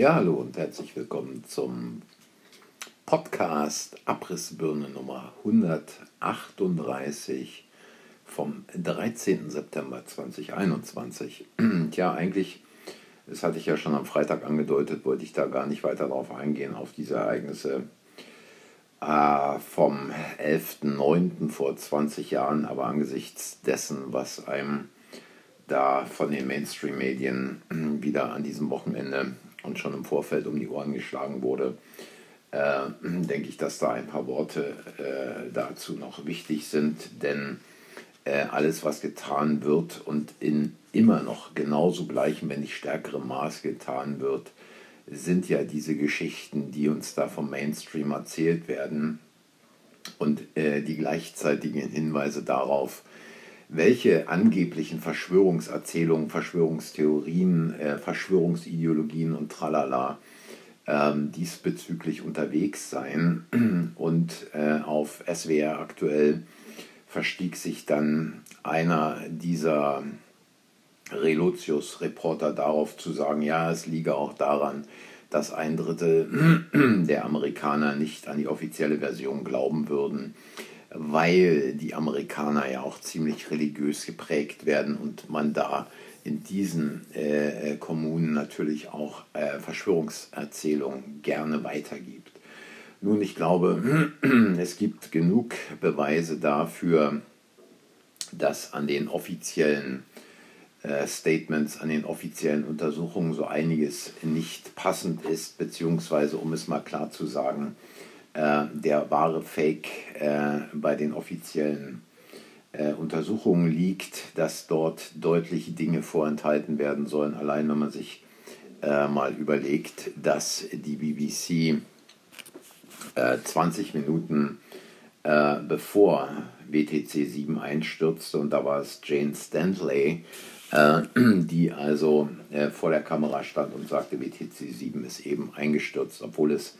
Ja, hallo und herzlich willkommen zum Podcast Abrissbirne Nummer 138 vom 13. September 2021. Tja, eigentlich, das hatte ich ja schon am Freitag angedeutet, wollte ich da gar nicht weiter darauf eingehen, auf diese Ereignisse äh, vom 11.09. vor 20 Jahren, aber angesichts dessen, was einem da von den Mainstream-Medien wieder an diesem Wochenende und schon im Vorfeld um die Ohren geschlagen wurde, äh, denke ich, dass da ein paar Worte äh, dazu noch wichtig sind, denn äh, alles, was getan wird und in immer noch genauso gleichem, wenn nicht stärkerem Maß getan wird, sind ja diese Geschichten, die uns da vom Mainstream erzählt werden und äh, die gleichzeitigen Hinweise darauf, welche angeblichen Verschwörungserzählungen, Verschwörungstheorien, äh, Verschwörungsideologien und tralala ähm, diesbezüglich unterwegs seien. Und äh, auf SWR aktuell verstieg sich dann einer dieser Relotius-Reporter darauf zu sagen, ja, es liege auch daran, dass ein Drittel der Amerikaner nicht an die offizielle Version glauben würden, weil die Amerikaner ja auch ziemlich religiös geprägt werden und man da in diesen äh, Kommunen natürlich auch äh, Verschwörungserzählungen gerne weitergibt. Nun, ich glaube, es gibt genug Beweise dafür, dass an den offiziellen äh, Statements, an den offiziellen Untersuchungen so einiges nicht passend ist, beziehungsweise, um es mal klar zu sagen, äh, der wahre Fake äh, bei den offiziellen äh, Untersuchungen liegt, dass dort deutliche Dinge vorenthalten werden sollen. Allein wenn man sich äh, mal überlegt, dass die BBC 20 äh, Minuten äh, bevor WTC 7 einstürzte, und da war es Jane Stanley, äh, die also äh, vor der Kamera stand und sagte, WTC 7 ist eben eingestürzt, obwohl es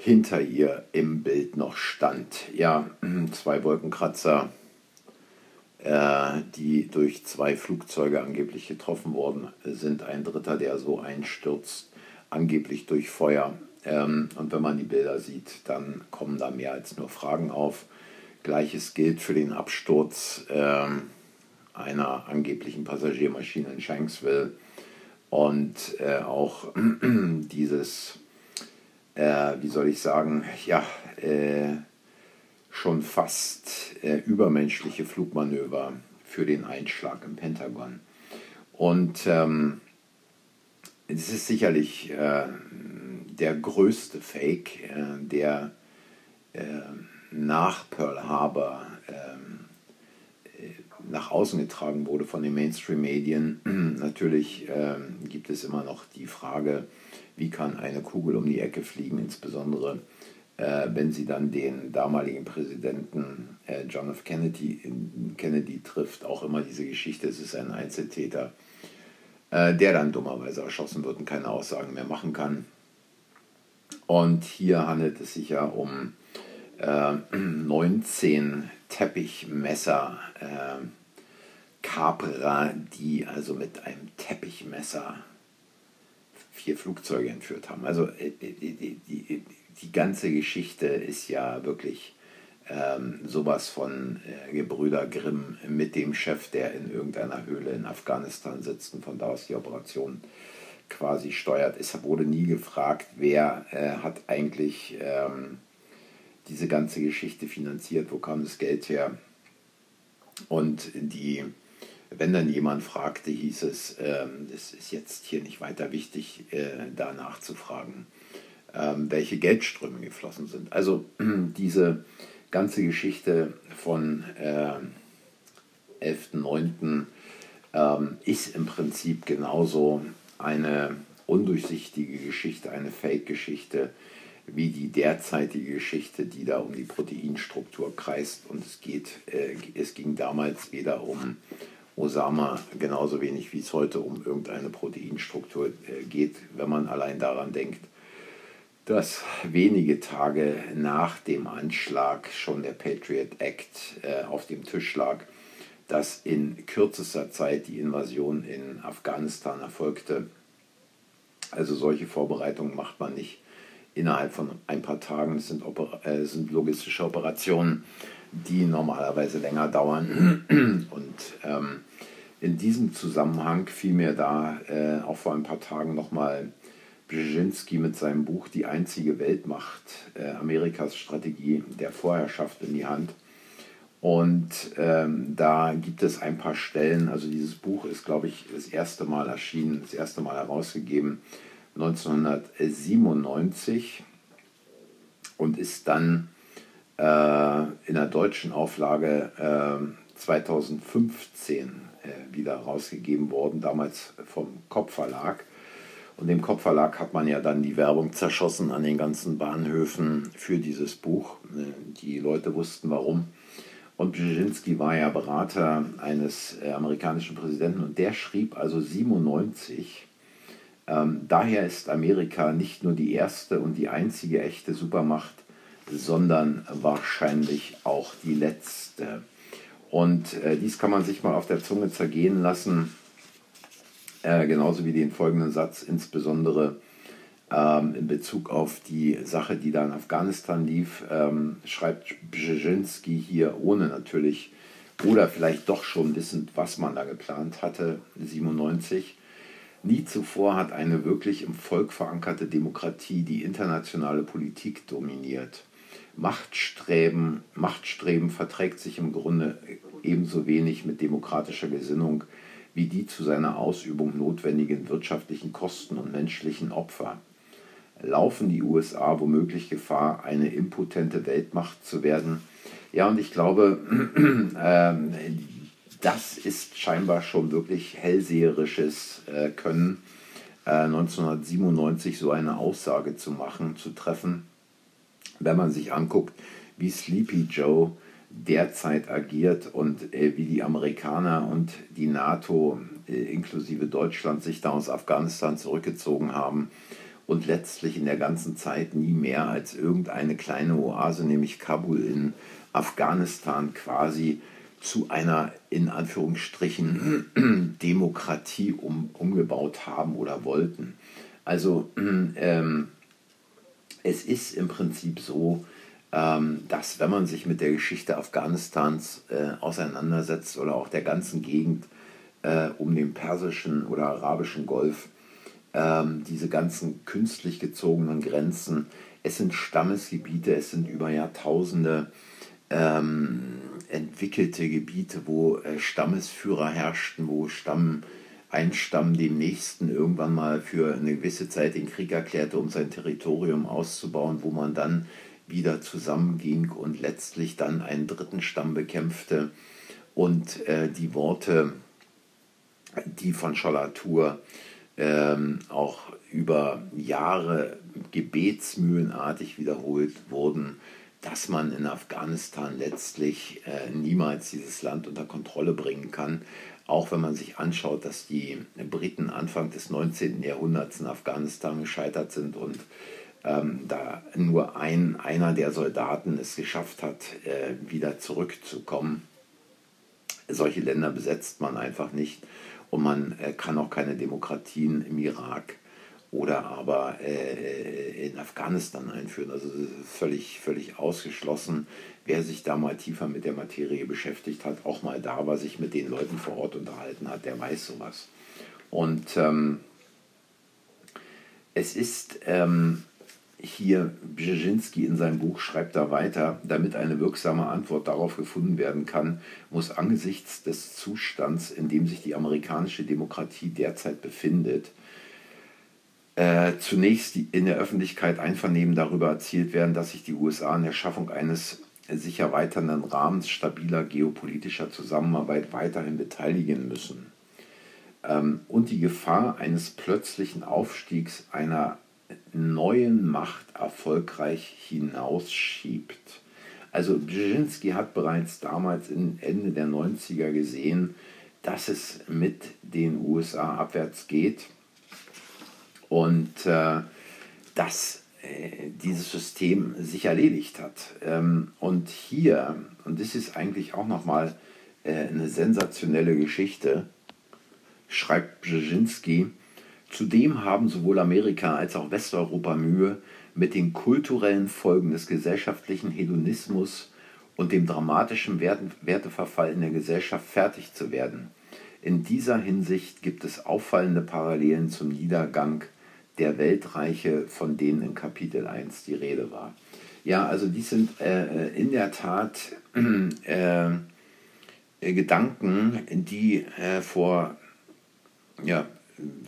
hinter ihr im Bild noch stand. Ja, zwei Wolkenkratzer, äh, die durch zwei Flugzeuge angeblich getroffen worden sind. Ein dritter, der so einstürzt, angeblich durch Feuer. Ähm, und wenn man die Bilder sieht, dann kommen da mehr als nur Fragen auf. Gleiches gilt für den Absturz ähm, einer angeblichen Passagiermaschine in Shanksville und äh, auch dieses, äh, wie soll ich sagen, ja, äh, schon fast äh, übermenschliche Flugmanöver für den Einschlag im Pentagon. Und ähm, es ist sicherlich äh, der größte Fake, äh, der äh, nach Pearl Harbor ähm, äh, nach außen getragen wurde von den Mainstream-Medien. Natürlich ähm, gibt es immer noch die Frage, wie kann eine Kugel um die Ecke fliegen, insbesondere äh, wenn sie dann den damaligen Präsidenten äh, John F. Kennedy, Kennedy trifft, auch immer diese Geschichte, es ist ein Einzeltäter, äh, der dann dummerweise erschossen wird und keine Aussagen mehr machen kann. Und hier handelt es sich ja um äh, 19 Teppichmesser. Äh, Kaperer, die also mit einem Teppichmesser vier Flugzeuge entführt haben. Also äh, die, die, die ganze Geschichte ist ja wirklich ähm, sowas von äh, Gebrüder Grimm mit dem Chef, der in irgendeiner Höhle in Afghanistan sitzt und von da aus die Operation quasi steuert. Es wurde nie gefragt, wer äh, hat eigentlich ähm, diese ganze Geschichte finanziert, wo kam das Geld her. Und die, wenn dann jemand fragte, hieß es, ähm, es ist jetzt hier nicht weiter wichtig, äh, da nachzufragen ähm, welche Geldströme geflossen sind. Also diese ganze Geschichte von äh, 11.09. Ähm, ist im Prinzip genauso eine undurchsichtige Geschichte, eine Fake-Geschichte, wie die derzeitige Geschichte, die da um die Proteinstruktur kreist. Und es geht, äh, es ging damals weder um Osama genauso wenig wie es heute um irgendeine Proteinstruktur äh, geht, wenn man allein daran denkt, dass wenige Tage nach dem Anschlag schon der Patriot Act äh, auf dem Tisch lag, dass in kürzester Zeit die Invasion in Afghanistan erfolgte Also solche Vorbereitungen macht man nicht innerhalb von ein paar Tagen. Es sind, äh, sind logistische Operationen, die normalerweise länger dauern. Und ähm, in diesem Zusammenhang fiel mir da äh, auch vor ein paar Tagen nochmal Brzezinski mit seinem Buch Die einzige Weltmacht, äh, Amerikas Strategie der Vorherrschaft in die Hand. Und ähm, da gibt es ein paar Stellen, also dieses Buch ist, glaube ich, das erste Mal erschienen, das erste Mal herausgegeben 1997 und ist dann äh, in der deutschen Auflage äh, 2015 äh, wieder rausgegeben worden, damals vom Kopfverlag. Und dem Kopfverlag hat man ja dann die Werbung zerschossen an den ganzen Bahnhöfen für dieses Buch. Äh, die Leute wussten warum. Und Brzezinski war ja Berater eines äh, amerikanischen Präsidenten und der schrieb also 97, ähm, daher ist Amerika nicht nur die erste und die einzige echte Supermacht, sondern wahrscheinlich auch die letzte. Und äh, dies kann man sich mal auf der Zunge zergehen lassen, äh, genauso wie den folgenden Satz, insbesondere ähm, in Bezug auf die Sache, die da in Afghanistan lief, ähm, schreibt Brzezinski hier, ohne natürlich oder vielleicht doch schon wissend, was man da geplant hatte, 97. Nie zuvor hat eine wirklich im Volk verankerte Demokratie die internationale Politik dominiert. Machtstreben, Machtstreben verträgt sich im Grunde ebenso wenig mit demokratischer Gesinnung wie die zu seiner Ausübung notwendigen wirtschaftlichen Kosten und menschlichen Opfer. Laufen die USA womöglich Gefahr, eine impotente Weltmacht zu werden? Ja, und ich glaube, äh, das ist scheinbar schon wirklich hellseherisches äh, Können, äh, 1997 so eine Aussage zu machen, zu treffen wenn man sich anguckt, wie Sleepy Joe derzeit agiert und äh, wie die Amerikaner und die NATO äh, inklusive Deutschland sich da aus Afghanistan zurückgezogen haben und letztlich in der ganzen Zeit nie mehr als irgendeine kleine Oase, nämlich Kabul in Afghanistan quasi zu einer in Anführungsstrichen Demokratie um, umgebaut haben oder wollten. Also ähm, es ist im Prinzip so, ähm, dass wenn man sich mit der Geschichte Afghanistans äh, auseinandersetzt oder auch der ganzen Gegend äh, um den persischen oder arabischen Golf, ähm, diese ganzen künstlich gezogenen Grenzen, es sind Stammesgebiete, es sind über Jahrtausende ähm, entwickelte Gebiete, wo äh, Stammesführer herrschten, wo Stamm ein Stamm dem nächsten irgendwann mal für eine gewisse Zeit den Krieg erklärte, um sein Territorium auszubauen, wo man dann wieder zusammenging und letztlich dann einen dritten Stamm bekämpfte. Und äh, die Worte, die von Schalatur ähm, auch über Jahre gebetsmühlenartig wiederholt wurden, dass man in Afghanistan letztlich äh, niemals dieses Land unter Kontrolle bringen kann. Auch wenn man sich anschaut, dass die Briten Anfang des 19. Jahrhunderts in Afghanistan gescheitert sind und ähm, da nur ein, einer der Soldaten es geschafft hat, äh, wieder zurückzukommen. Solche Länder besetzt man einfach nicht und man äh, kann auch keine Demokratien im Irak oder aber äh, in Afghanistan einführen. Also völlig, völlig ausgeschlossen. Wer sich da mal tiefer mit der Materie beschäftigt hat, auch mal da war, sich mit den Leuten vor Ort unterhalten hat, der weiß sowas. Und ähm, es ist ähm, hier, Brzezinski in seinem Buch schreibt da weiter, damit eine wirksame Antwort darauf gefunden werden kann, muss angesichts des Zustands, in dem sich die amerikanische Demokratie derzeit befindet, äh, zunächst in der Öffentlichkeit Einvernehmen darüber erzielt werden, dass sich die USA in der Schaffung eines sich erweiternden Rahmens stabiler geopolitischer Zusammenarbeit weiterhin beteiligen müssen. Ähm, und die Gefahr eines plötzlichen Aufstiegs einer neuen Macht erfolgreich hinausschiebt. Also Brzezinski hat bereits damals Ende der 90er gesehen, dass es mit den USA abwärts geht und äh, dass äh, dieses System sich erledigt hat. Ähm, und hier, und das ist eigentlich auch nochmal äh, eine sensationelle Geschichte, schreibt Brzezinski, Zudem haben sowohl Amerika als auch Westeuropa Mühe, mit den kulturellen Folgen des gesellschaftlichen Hedonismus und dem dramatischen Werteverfall in der Gesellschaft fertig zu werden. In dieser Hinsicht gibt es auffallende Parallelen zum Niedergang der Weltreiche, von denen in Kapitel 1 die Rede war. Ja, also dies sind äh, in der Tat äh, Gedanken, die äh, vor ja,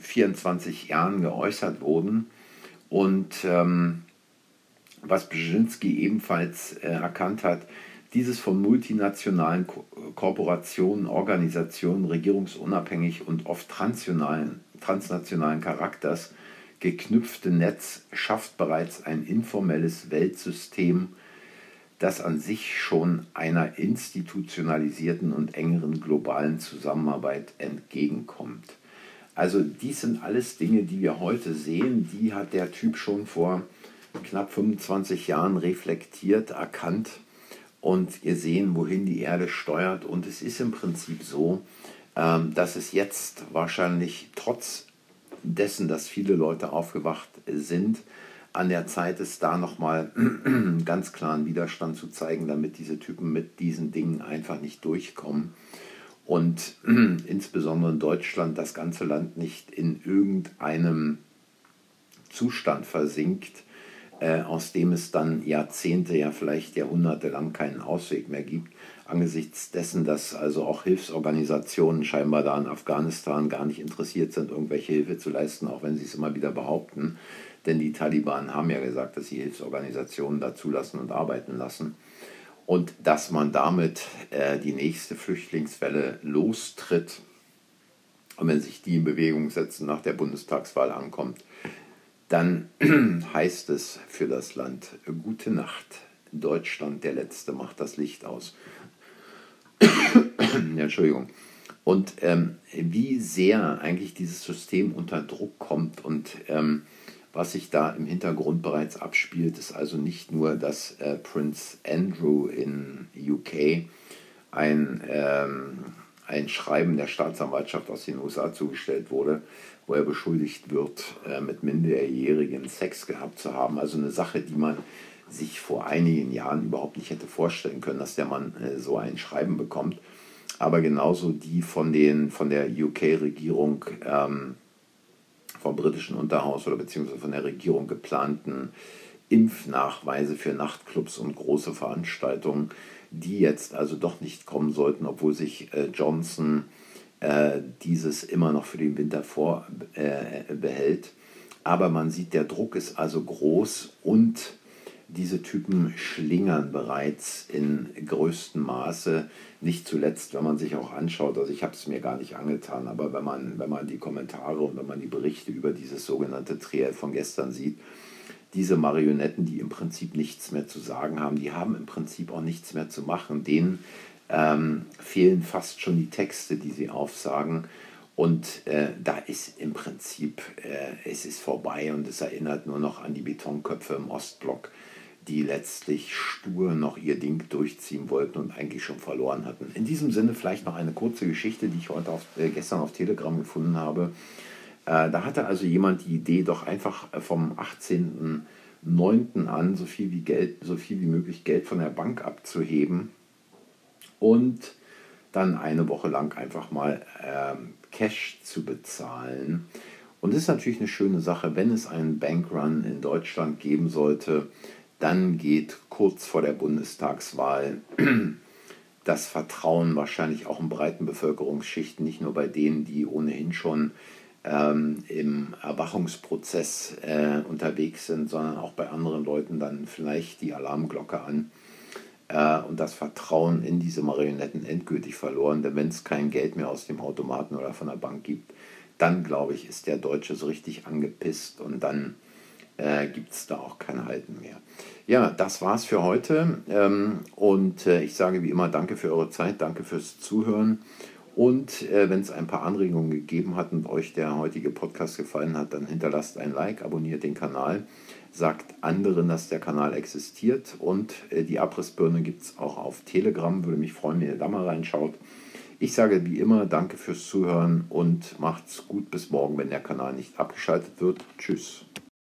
24 Jahren geäußert wurden und ähm, was Brzezinski ebenfalls äh, erkannt hat, dieses von multinationalen Ko Korporationen, Organisationen, regierungsunabhängig und oft transnationalen Charakters geknüpfte Netz schafft bereits ein informelles Weltsystem, das an sich schon einer institutionalisierten und engeren globalen Zusammenarbeit entgegenkommt. Also dies sind alles Dinge, die wir heute sehen, die hat der Typ schon vor knapp 25 Jahren reflektiert, erkannt und ihr sehen, wohin die Erde steuert. Und es ist im Prinzip so, ähm, dass es jetzt wahrscheinlich trotz dessen, dass viele Leute aufgewacht sind, an der Zeit ist, da nochmal ganz klaren Widerstand zu zeigen, damit diese Typen mit diesen Dingen einfach nicht durchkommen. Und insbesondere in Deutschland das ganze Land nicht in irgendeinem Zustand versinkt, äh, aus dem es dann Jahrzehnte, ja vielleicht Jahrhunderte lang keinen Ausweg mehr gibt, angesichts dessen, dass also auch Hilfsorganisationen scheinbar da in Afghanistan gar nicht interessiert sind, irgendwelche Hilfe zu leisten, auch wenn sie es immer wieder behaupten. Denn die Taliban haben ja gesagt, dass sie Hilfsorganisationen da zulassen und arbeiten lassen. Und dass man damit äh, die nächste Flüchtlingswelle lostritt. Und wenn sich die in Bewegung setzen, nach der Bundestagswahl ankommt, dann heißt es für das Land gute Nacht. Deutschland, der Letzte, macht das Licht aus. Entschuldigung. Und ähm, wie sehr eigentlich dieses System unter Druck kommt und ähm, was sich da im Hintergrund bereits abspielt, ist also nicht nur, dass äh, Prince Andrew in UK ein, ähm, ein Schreiben der Staatsanwaltschaft aus den USA zugestellt wurde, wo er beschuldigt wird, äh, mit Minderjährigen Sex gehabt zu haben. Also eine Sache, die man sich vor einigen Jahren überhaupt nicht hätte vorstellen können, dass der Mann äh, so ein Schreiben bekommt. Aber genauso die von, den, von der UK-Regierung, ähm, vom britischen Unterhaus oder beziehungsweise von der Regierung geplanten Impfnachweise für Nachtclubs und große Veranstaltungen, die jetzt also doch nicht kommen sollten, obwohl sich äh, Johnson äh, dieses immer noch für den Winter vorbehält. Äh, Aber man sieht, der Druck ist also groß und diese Typen schlingern bereits in größtem Maße. Nicht zuletzt, wenn man sich auch anschaut, also ich habe es mir gar nicht angetan, aber wenn man, wenn man die Kommentare und wenn man die Berichte über dieses sogenannte Triell von gestern sieht, diese Marionetten, die im Prinzip nichts mehr zu sagen haben, die haben im Prinzip auch nichts mehr zu machen. Denen ähm, fehlen fast schon die Texte, die sie aufsagen. Und äh, da ist im Prinzip, äh, es ist vorbei und es erinnert nur noch an die Betonköpfe im Ostblock die letztlich stur noch ihr Ding durchziehen wollten und eigentlich schon verloren hatten. In diesem Sinne vielleicht noch eine kurze Geschichte, die ich heute auf, äh, gestern auf Telegram gefunden habe. Äh, da hatte also jemand die Idee, doch einfach äh, vom 18.09. an so viel wie Geld, so viel wie möglich Geld von der Bank abzuheben und dann eine Woche lang einfach mal ähm, Cash zu bezahlen. Und das ist natürlich eine schöne Sache, wenn es einen Bankrun in Deutschland geben sollte, dann geht kurz vor der Bundestagswahl das Vertrauen wahrscheinlich auch in breiten Bevölkerungsschichten, nicht nur bei denen, die ohnehin schon ähm, im Erwachungsprozess äh, unterwegs sind, sondern auch bei anderen Leuten dann vielleicht die Alarmglocke an äh, und das Vertrauen in diese Marionetten endgültig verloren. Denn wenn es kein Geld mehr aus dem Automaten oder von der Bank gibt, dann glaube ich, ist der Deutsche so richtig angepisst und dann äh, gibt es da auch kein Halten mehr. Ja, das war's für heute. Ähm, und äh, ich sage wie immer Danke für eure Zeit, danke fürs Zuhören. Und äh, wenn es ein paar Anregungen gegeben hat und euch der heutige Podcast gefallen hat, dann hinterlasst ein Like, abonniert den Kanal, sagt anderen, dass der Kanal existiert. Und äh, die Abrissbirne gibt es auch auf Telegram. Würde mich freuen, wenn ihr da mal reinschaut. Ich sage wie immer danke fürs Zuhören und macht's gut bis morgen, wenn der Kanal nicht abgeschaltet wird. Tschüss.